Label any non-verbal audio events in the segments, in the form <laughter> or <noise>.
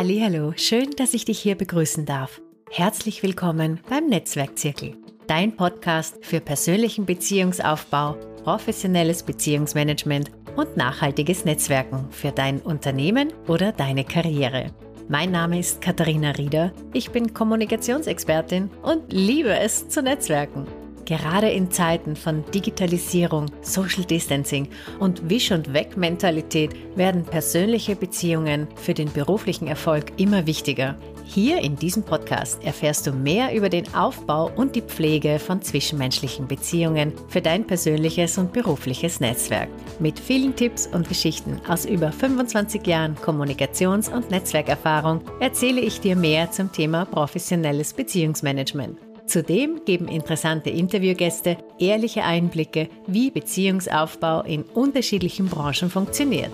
Hallo, schön, dass ich dich hier begrüßen darf. Herzlich willkommen beim Netzwerkzirkel, dein Podcast für persönlichen Beziehungsaufbau, professionelles Beziehungsmanagement und nachhaltiges Netzwerken für dein Unternehmen oder deine Karriere. Mein Name ist Katharina Rieder, ich bin Kommunikationsexpertin und liebe es zu Netzwerken. Gerade in Zeiten von Digitalisierung, Social Distancing und Wisch- und Weg-Mentalität werden persönliche Beziehungen für den beruflichen Erfolg immer wichtiger. Hier in diesem Podcast erfährst du mehr über den Aufbau und die Pflege von zwischenmenschlichen Beziehungen für dein persönliches und berufliches Netzwerk. Mit vielen Tipps und Geschichten aus über 25 Jahren Kommunikations- und Netzwerkerfahrung erzähle ich dir mehr zum Thema professionelles Beziehungsmanagement. Zudem geben interessante Interviewgäste ehrliche Einblicke, wie Beziehungsaufbau in unterschiedlichen Branchen funktioniert.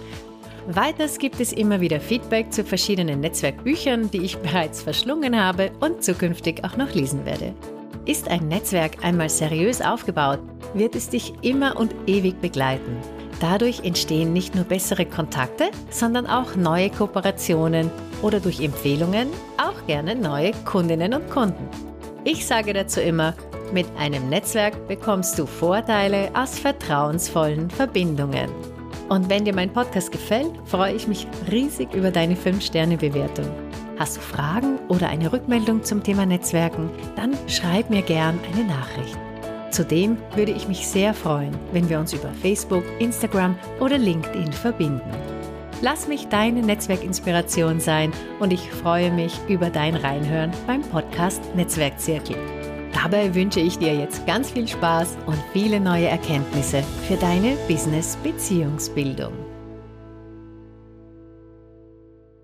Weiters gibt es immer wieder Feedback zu verschiedenen Netzwerkbüchern, die ich <laughs> bereits verschlungen habe und zukünftig auch noch lesen werde. Ist ein Netzwerk einmal seriös aufgebaut, wird es dich immer und ewig begleiten. Dadurch entstehen nicht nur bessere Kontakte, sondern auch neue Kooperationen oder durch Empfehlungen auch gerne neue Kundinnen und Kunden. Ich sage dazu immer, mit einem Netzwerk bekommst du Vorteile aus vertrauensvollen Verbindungen. Und wenn dir mein Podcast gefällt, freue ich mich riesig über deine 5-Sterne-Bewertung. Hast du Fragen oder eine Rückmeldung zum Thema Netzwerken, dann schreib mir gern eine Nachricht. Zudem würde ich mich sehr freuen, wenn wir uns über Facebook, Instagram oder LinkedIn verbinden. Lass mich deine Netzwerkinspiration sein und ich freue mich über dein Reinhören beim Podcast Netzwerkzirkel. Dabei wünsche ich dir jetzt ganz viel Spaß und viele neue Erkenntnisse für deine Business-Beziehungsbildung.